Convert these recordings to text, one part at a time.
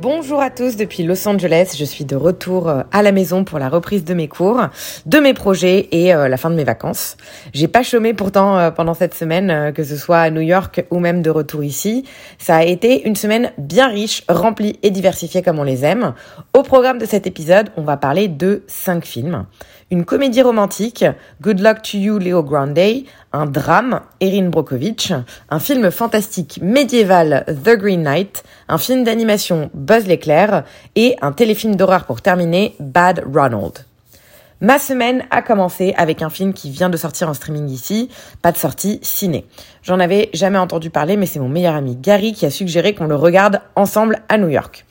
Bonjour à tous depuis Los Angeles, je suis de retour euh, à la maison pour la reprise de mes cours, de mes projets et euh, la fin de mes vacances. J'ai pas chômé pourtant euh, pendant cette semaine, que ce soit à New York ou même de retour ici. Ça a été une semaine bien riche, remplie et diversifiée comme on les aime. Au programme de cet épisode, on va parler de cinq films. Une comédie romantique, Good Luck to You Leo Grande, un drame, Erin Brockovich, un film fantastique médiéval, The Green Knight, un film d'animation, Buzz l'éclair, et un téléfilm d'horreur pour terminer, Bad Ronald. Ma semaine a commencé avec un film qui vient de sortir en streaming ici, pas de sortie ciné. J'en avais jamais entendu parler, mais c'est mon meilleur ami Gary qui a suggéré qu'on le regarde ensemble à New York.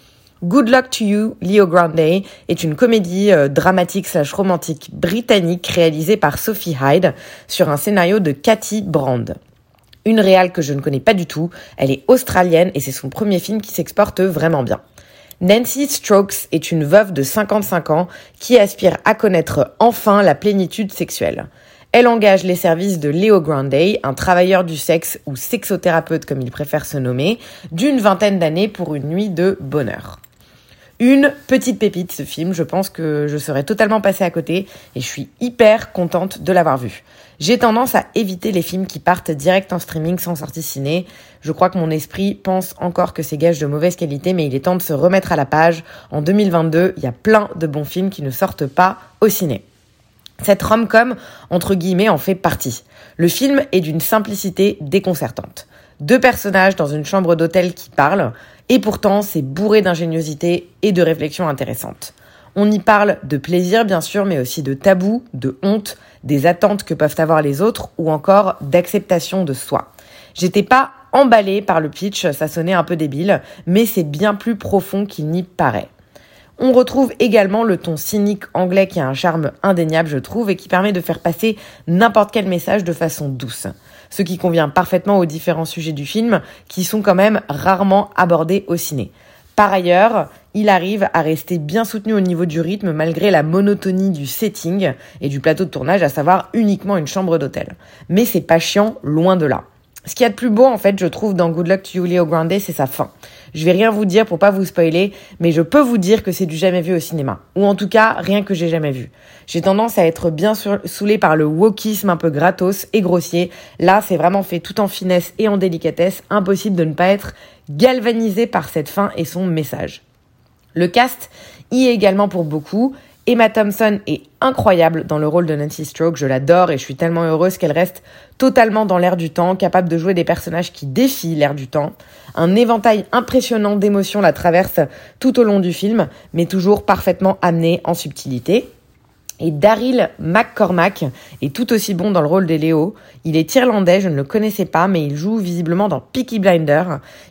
Good Luck to You, Leo Grande est une comédie euh, dramatique slash romantique britannique réalisée par Sophie Hyde sur un scénario de Cathy Brand. Une réale que je ne connais pas du tout, elle est australienne et c'est son premier film qui s'exporte vraiment bien. Nancy Strokes est une veuve de 55 ans qui aspire à connaître enfin la plénitude sexuelle. Elle engage les services de Leo Grande, un travailleur du sexe ou sexothérapeute comme il préfère se nommer, d'une vingtaine d'années pour une nuit de bonheur. Une petite pépite ce film, je pense que je serais totalement passée à côté et je suis hyper contente de l'avoir vu. J'ai tendance à éviter les films qui partent direct en streaming sans sortie ciné. Je crois que mon esprit pense encore que c'est gage de mauvaise qualité, mais il est temps de se remettre à la page. En 2022, il y a plein de bons films qui ne sortent pas au ciné. Cette rom-com, entre guillemets, en fait partie. Le film est d'une simplicité déconcertante. Deux personnages dans une chambre d'hôtel qui parlent, et pourtant c'est bourré d'ingéniosité et de réflexions intéressantes. On y parle de plaisir bien sûr, mais aussi de tabou, de honte, des attentes que peuvent avoir les autres ou encore d'acceptation de soi. J'étais pas emballée par le pitch, ça sonnait un peu débile, mais c'est bien plus profond qu'il n'y paraît. On retrouve également le ton cynique anglais qui a un charme indéniable, je trouve, et qui permet de faire passer n'importe quel message de façon douce. Ce qui convient parfaitement aux différents sujets du film, qui sont quand même rarement abordés au ciné. Par ailleurs, il arrive à rester bien soutenu au niveau du rythme malgré la monotonie du setting et du plateau de tournage, à savoir uniquement une chambre d'hôtel. Mais c'est pas chiant, loin de là. Ce qu'il y a de plus beau, en fait, je trouve, dans Good Luck to You, Leo Grande, c'est sa fin. Je vais rien vous dire pour pas vous spoiler, mais je peux vous dire que c'est du jamais vu au cinéma. Ou en tout cas, rien que j'ai jamais vu. J'ai tendance à être bien saoulée par le wokisme un peu gratos et grossier. Là, c'est vraiment fait tout en finesse et en délicatesse. Impossible de ne pas être galvanisé par cette fin et son message. Le cast y est également pour beaucoup. Emma Thompson est incroyable dans le rôle de Nancy Stroke, je l'adore et je suis tellement heureuse qu'elle reste totalement dans l'air du temps, capable de jouer des personnages qui défient l'air du temps. Un éventail impressionnant d'émotions la traverse tout au long du film, mais toujours parfaitement amené en subtilité. Et Daryl McCormack est tout aussi bon dans le rôle des Léo. Il est irlandais, je ne le connaissais pas, mais il joue visiblement dans Peaky Blinder.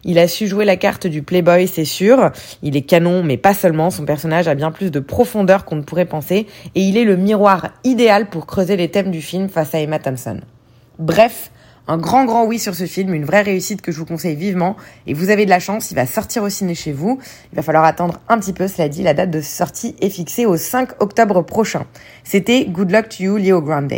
Il a su jouer la carte du Playboy, c'est sûr. Il est canon, mais pas seulement. Son personnage a bien plus de profondeur qu'on ne pourrait penser. Et il est le miroir idéal pour creuser les thèmes du film face à Emma Thompson. Bref, un grand grand oui sur ce film, une vraie réussite que je vous conseille vivement. Et vous avez de la chance, il va sortir au ciné chez vous. Il va falloir attendre un petit peu, cela dit, la date de sortie est fixée au 5 octobre prochain. C'était Good Luck to You, Leo Grande.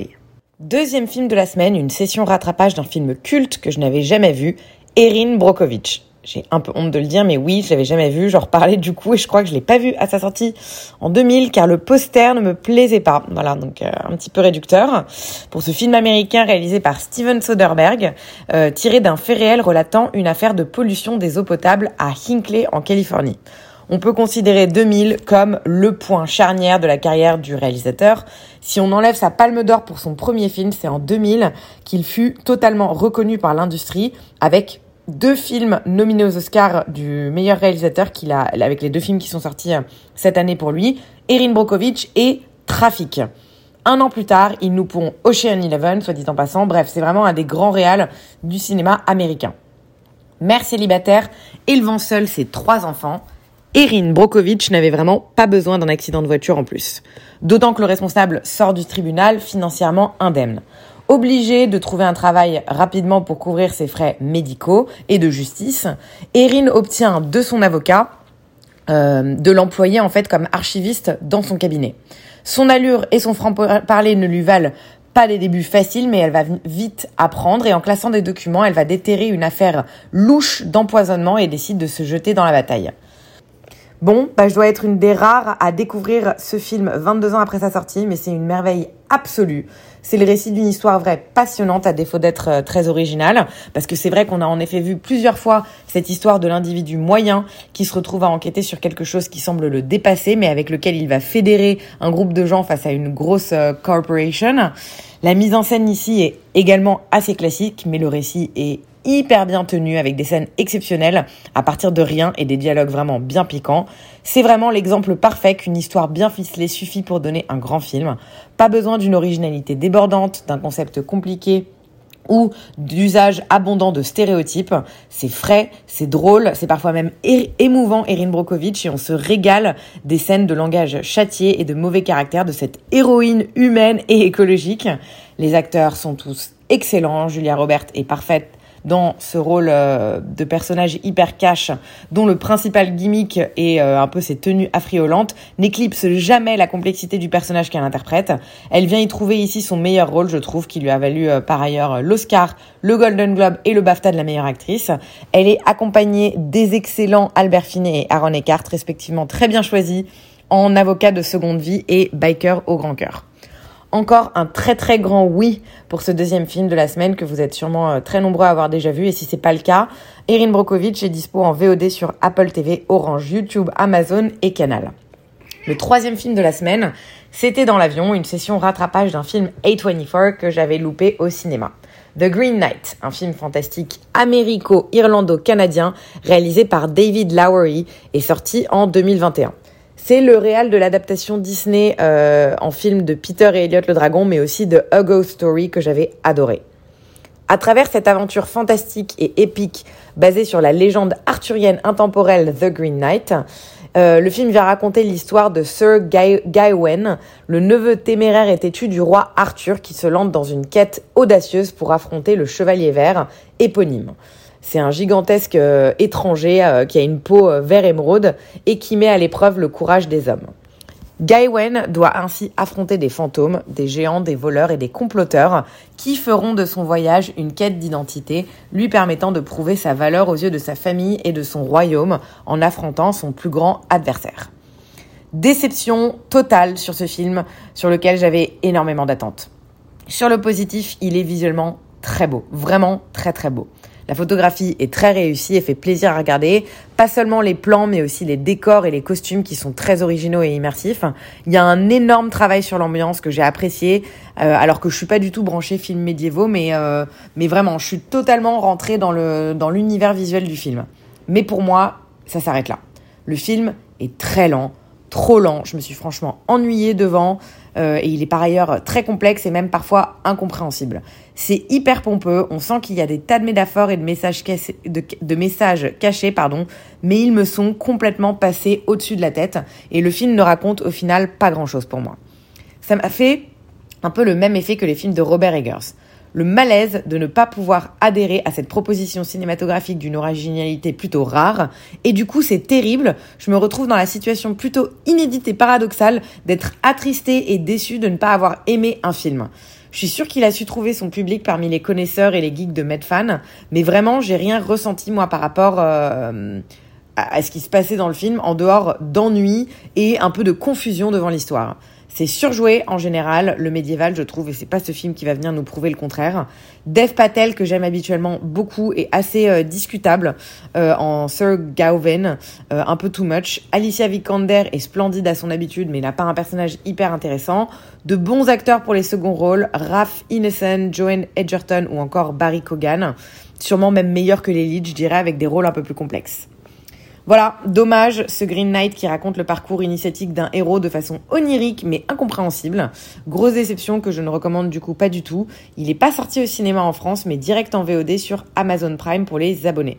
Deuxième film de la semaine, une session rattrapage d'un film culte que je n'avais jamais vu, Erin Brockovich. J'ai un peu honte de le dire, mais oui, je l'avais jamais vu. J'en reparlais du coup et je crois que je l'ai pas vu à sa sortie en 2000 car le poster ne me plaisait pas. Voilà, donc euh, un petit peu réducteur. Pour ce film américain réalisé par Steven Soderbergh, euh, tiré d'un fait réel relatant une affaire de pollution des eaux potables à Hinckley en Californie. On peut considérer 2000 comme le point charnière de la carrière du réalisateur. Si on enlève sa palme d'or pour son premier film, c'est en 2000 qu'il fut totalement reconnu par l'industrie avec deux films nominés aux Oscars du meilleur réalisateur qu'il a, avec les deux films qui sont sortis euh, cette année pour lui, Erin Brockovich et Trafic. Un an plus tard, il nous pond Ocean Eleven, soit dit en passant. Bref, c'est vraiment un des grands réals du cinéma américain. Mère célibataire, élevant seule ses trois enfants, Erin Brokovich n'avait vraiment pas besoin d'un accident de voiture en plus. D'autant que le responsable sort du tribunal financièrement indemne. Obligé de trouver un travail rapidement pour couvrir ses frais médicaux et de justice, Erin obtient de son avocat euh, de l'employer en fait comme archiviste dans son cabinet. Son allure et son franc-parler ne lui valent pas des débuts faciles, mais elle va vite apprendre et en classant des documents, elle va déterrer une affaire louche d'empoisonnement et décide de se jeter dans la bataille. Bon, bah, je dois être une des rares à découvrir ce film 22 ans après sa sortie, mais c'est une merveille absolue. C'est le récit d'une histoire vraie passionnante à défaut d'être euh, très originale, parce que c'est vrai qu'on a en effet vu plusieurs fois cette histoire de l'individu moyen qui se retrouve à enquêter sur quelque chose qui semble le dépasser, mais avec lequel il va fédérer un groupe de gens face à une grosse euh, corporation. La mise en scène ici est également assez classique, mais le récit est hyper bien tenu avec des scènes exceptionnelles à partir de rien et des dialogues vraiment bien piquants. C'est vraiment l'exemple parfait qu'une histoire bien ficelée suffit pour donner un grand film. Pas besoin d'une originalité débordante, d'un concept compliqué ou d'usage abondant de stéréotypes. C'est frais, c'est drôle, c'est parfois même émouvant Erin Brokovich et on se régale des scènes de langage châtié et de mauvais caractère de cette héroïne humaine et écologique. Les acteurs sont tous excellents, Julia Roberts est parfaite dans ce rôle euh, de personnage hyper cash, dont le principal gimmick est euh, un peu ses tenues affriolantes, n'éclipse jamais la complexité du personnage qu'elle interprète. Elle vient y trouver ici son meilleur rôle, je trouve, qui lui a valu euh, par ailleurs l'Oscar, le Golden Globe et le BAFTA de la meilleure actrice. Elle est accompagnée des excellents Albert Finney et Aaron Eckhart, respectivement très bien choisis en avocat de seconde vie et biker au grand cœur. Encore un très très grand oui pour ce deuxième film de la semaine que vous êtes sûrement euh, très nombreux à avoir déjà vu et si c'est pas le cas, Erin Brokovich est dispo en VOD sur Apple TV, Orange, YouTube, Amazon et Canal. Le troisième film de la semaine, c'était dans l'avion, une session rattrapage d'un film A24 que j'avais loupé au cinéma. The Green Knight, un film fantastique américo-irlando-canadien réalisé par David Lowery et sorti en 2021. C'est le réal de l'adaptation Disney euh, en film de Peter et Elliot le Dragon, mais aussi de A Ghost Story que j'avais adoré. À travers cette aventure fantastique et épique basée sur la légende arthurienne intemporelle The Green Knight, euh, le film vient raconter l'histoire de Sir Gawain, le neveu téméraire et têtu du roi Arthur qui se lance dans une quête audacieuse pour affronter le chevalier vert éponyme. C'est un gigantesque euh, étranger euh, qui a une peau euh, vert émeraude et qui met à l'épreuve le courage des hommes. Gawain doit ainsi affronter des fantômes, des géants, des voleurs et des comploteurs qui feront de son voyage une quête d'identité, lui permettant de prouver sa valeur aux yeux de sa famille et de son royaume en affrontant son plus grand adversaire. Déception totale sur ce film sur lequel j'avais énormément d'attentes. Sur le positif, il est visuellement très beau, vraiment très très beau. La photographie est très réussie et fait plaisir à regarder. Pas seulement les plans, mais aussi les décors et les costumes qui sont très originaux et immersifs. Il y a un énorme travail sur l'ambiance que j'ai apprécié, euh, alors que je suis pas du tout branchée film médiévaux, mais euh, mais vraiment, je suis totalement rentrée dans le dans l'univers visuel du film. Mais pour moi, ça s'arrête là. Le film est très lent, trop lent. Je me suis franchement ennuyée devant. Euh, et il est par ailleurs très complexe et même parfois incompréhensible. C'est hyper pompeux, on sent qu'il y a des tas de métaphores et de messages, cachés, pardon, mais ils me sont complètement passés au-dessus de la tête et le film ne raconte au final pas grand-chose pour moi. Ça m'a fait un peu le même effet que les films de Robert Eggers le malaise de ne pas pouvoir adhérer à cette proposition cinématographique d'une originalité plutôt rare. Et du coup, c'est terrible. Je me retrouve dans la situation plutôt inédite et paradoxale d'être attristée et déçue de ne pas avoir aimé un film. Je suis sûre qu'il a su trouver son public parmi les connaisseurs et les geeks de Medfan, mais vraiment, j'ai rien ressenti moi par rapport euh, à ce qui se passait dans le film, en dehors d'ennui et un peu de confusion devant l'histoire. C'est surjoué en général, le médiéval, je trouve, et c'est pas ce film qui va venir nous prouver le contraire. Dev Patel, que j'aime habituellement beaucoup, est assez euh, discutable euh, en Sir Gawain, euh, un peu too much. Alicia Vikander est splendide à son habitude, mais n'a pas un personnage hyper intéressant. De bons acteurs pour les seconds rôles, Raph Innocent, Joanne Edgerton ou encore Barry Cogan. Sûrement même meilleurs que les leads, je dirais, avec des rôles un peu plus complexes. Voilà, dommage, ce Green Knight qui raconte le parcours initiatique d'un héros de façon onirique mais incompréhensible. Grosse déception que je ne recommande du coup pas du tout. Il n'est pas sorti au cinéma en France mais direct en VOD sur Amazon Prime pour les abonnés.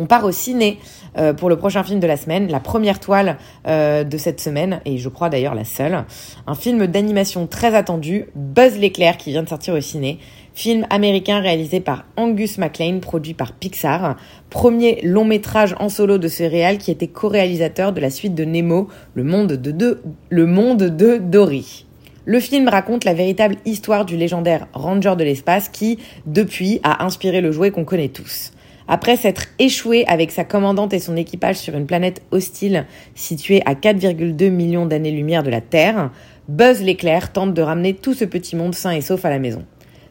On part au ciné euh, pour le prochain film de la semaine, la première toile euh, de cette semaine, et je crois d'ailleurs la seule. Un film d'animation très attendu, Buzz l'éclair, qui vient de sortir au ciné. Film américain réalisé par Angus MacLean, produit par Pixar. Premier long métrage en solo de ce réal qui était co-réalisateur de la suite de Nemo, Le monde de, le monde de Dory. Le film raconte la véritable histoire du légendaire Ranger de l'espace qui, depuis, a inspiré le jouet qu'on connaît tous. Après s'être échoué avec sa commandante et son équipage sur une planète hostile située à 4,2 millions d'années-lumière de la Terre, Buzz l'éclair tente de ramener tout ce petit monde sain et sauf à la maison.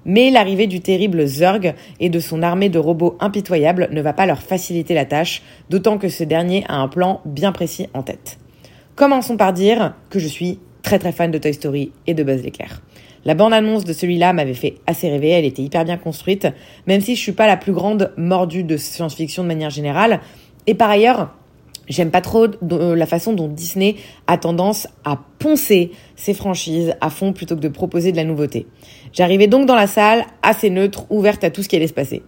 Mais l'arrivée du terrible Zurg et de son armée de robots impitoyables ne va pas leur faciliter la tâche, d'autant que ce dernier a un plan bien précis en tête. Commençons par dire que je suis très très fan de Toy Story et de Buzz l'éclair. La bande-annonce de celui-là m'avait fait assez rêver, elle était hyper bien construite, même si je suis pas la plus grande mordue de science-fiction de manière générale. Et par ailleurs, J'aime pas trop euh, la façon dont Disney a tendance à poncer ses franchises à fond plutôt que de proposer de la nouveauté. J'arrivais donc dans la salle assez neutre, ouverte à tout ce qui allait se passer.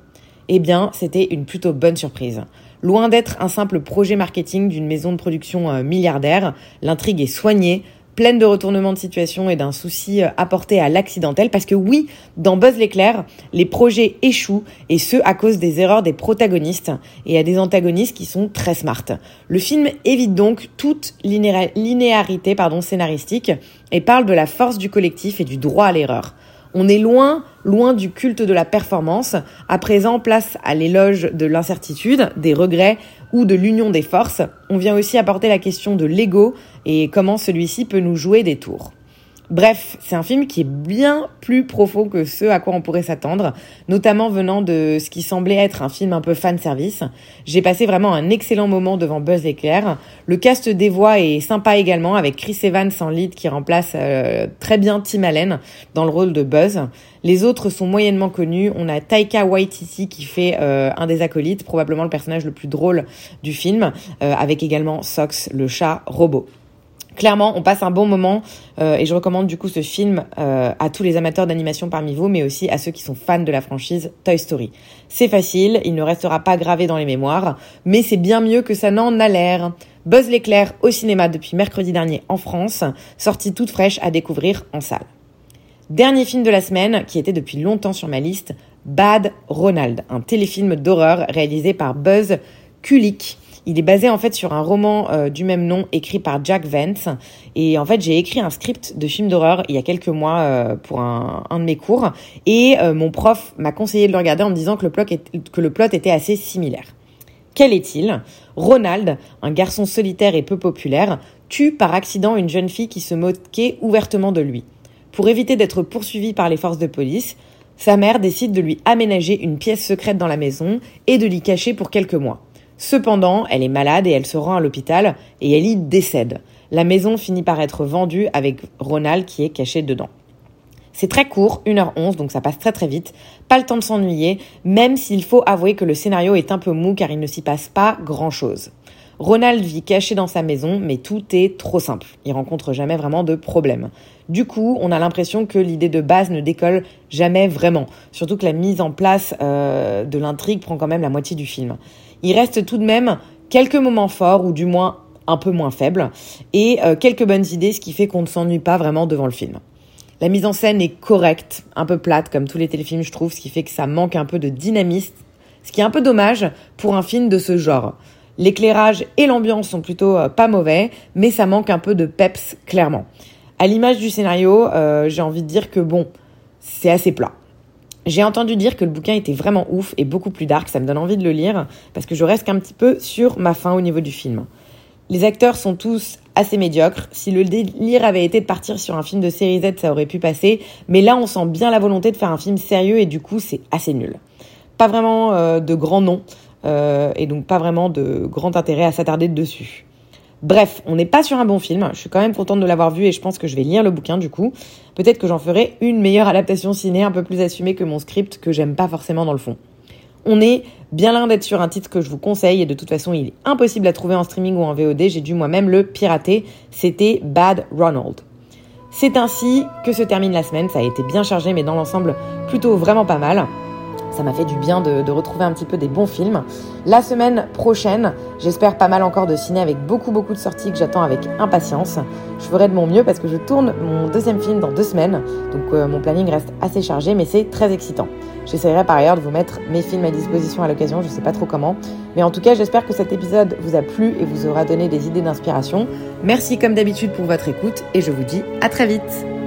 Eh bien, c'était une plutôt bonne surprise. Loin d'être un simple projet marketing d'une maison de production euh, milliardaire, l'intrigue est soignée, pleine de retournements de situation et d'un souci euh, apporté à l'accidentel, parce que oui, dans Buzz l'éclair, les projets échouent, et ce à cause des erreurs des protagonistes et à des antagonistes qui sont très smart. Le film évite donc toute linéarité scénaristique et parle de la force du collectif et du droit à l'erreur. On est loin, loin du culte de la performance. À présent, place à l'éloge de l'incertitude, des regrets ou de l'union des forces. On vient aussi apporter la question de l'ego et comment celui-ci peut nous jouer des tours. Bref, c'est un film qui est bien plus profond que ce à quoi on pourrait s'attendre, notamment venant de ce qui semblait être un film un peu fan service. J'ai passé vraiment un excellent moment devant Buzz Éclair. Le cast des voix est sympa également, avec Chris Evans en lead qui remplace euh, très bien Tim Allen dans le rôle de Buzz. Les autres sont moyennement connus. On a Taika Waititi qui fait euh, un des acolytes, probablement le personnage le plus drôle du film, euh, avec également Sox, le chat robot. Clairement, on passe un bon moment euh, et je recommande du coup ce film euh, à tous les amateurs d'animation parmi vous, mais aussi à ceux qui sont fans de la franchise Toy Story. C'est facile, il ne restera pas gravé dans les mémoires, mais c'est bien mieux que ça n'en a l'air. Buzz l'éclair au cinéma depuis mercredi dernier en France, sortie toute fraîche à découvrir en salle. Dernier film de la semaine, qui était depuis longtemps sur ma liste, Bad Ronald, un téléfilm d'horreur réalisé par Buzz Kulik il est basé en fait sur un roman euh, du même nom écrit par Jack Vance. Et en fait, j'ai écrit un script de film d'horreur il y a quelques mois euh, pour un, de mes cours. Et euh, mon prof m'a conseillé de le regarder en me disant que le plot, que le plot était assez similaire. Quel est-il? Ronald, un garçon solitaire et peu populaire, tue par accident une jeune fille qui se moquait ouvertement de lui. Pour éviter d'être poursuivi par les forces de police, sa mère décide de lui aménager une pièce secrète dans la maison et de l'y cacher pour quelques mois. Cependant, elle est malade et elle se rend à l'hôpital et elle y décède. La maison finit par être vendue avec Ronald qui est caché dedans. C'est très court, 1h11, donc ça passe très très vite. Pas le temps de s'ennuyer, même s'il faut avouer que le scénario est un peu mou car il ne s'y passe pas grand chose. Ronald vit caché dans sa maison, mais tout est trop simple. Il rencontre jamais vraiment de problème. Du coup, on a l'impression que l'idée de base ne décolle jamais vraiment. Surtout que la mise en place euh, de l'intrigue prend quand même la moitié du film il reste tout de même quelques moments forts, ou du moins un peu moins faibles, et euh, quelques bonnes idées, ce qui fait qu'on ne s'ennuie pas vraiment devant le film. La mise en scène est correcte, un peu plate, comme tous les téléfilms, je trouve, ce qui fait que ça manque un peu de dynamisme, ce qui est un peu dommage pour un film de ce genre. L'éclairage et l'ambiance sont plutôt euh, pas mauvais, mais ça manque un peu de peps, clairement. À l'image du scénario, euh, j'ai envie de dire que bon, c'est assez plat. J'ai entendu dire que le bouquin était vraiment ouf et beaucoup plus dark, ça me donne envie de le lire, parce que je reste un petit peu sur ma fin au niveau du film. Les acteurs sont tous assez médiocres. Si le délire avait été de partir sur un film de série Z, ça aurait pu passer, mais là on sent bien la volonté de faire un film sérieux et du coup c'est assez nul. Pas vraiment euh, de grands noms, euh, et donc pas vraiment de grand intérêt à s'attarder dessus. Bref, on n'est pas sur un bon film. Je suis quand même contente de l'avoir vu et je pense que je vais lire le bouquin du coup. Peut-être que j'en ferai une meilleure adaptation ciné un peu plus assumée que mon script que j'aime pas forcément dans le fond. On est bien loin d'être sur un titre que je vous conseille et de toute façon il est impossible à trouver en streaming ou en VOD. J'ai dû moi-même le pirater. C'était Bad Ronald. C'est ainsi que se termine la semaine. Ça a été bien chargé mais dans l'ensemble plutôt vraiment pas mal. Ça m'a fait du bien de, retrouver un petit peu des bons films. La semaine prochaine, j'espère pas mal encore de ciné avec beaucoup beaucoup de sorties que j'attends avec impatience. Je ferai de mon mieux parce que je tourne mon deuxième film dans deux semaines, donc euh, mon planning reste assez chargé, mais c'est très excitant. J'essaierai par ailleurs de vous mettre mes films à disposition à l'occasion, je sais pas trop comment, mais en tout cas j'espère que cet épisode vous a plu et vous aura donné des idées d'inspiration. Merci comme d'habitude pour votre écoute et je vous dis à très vite.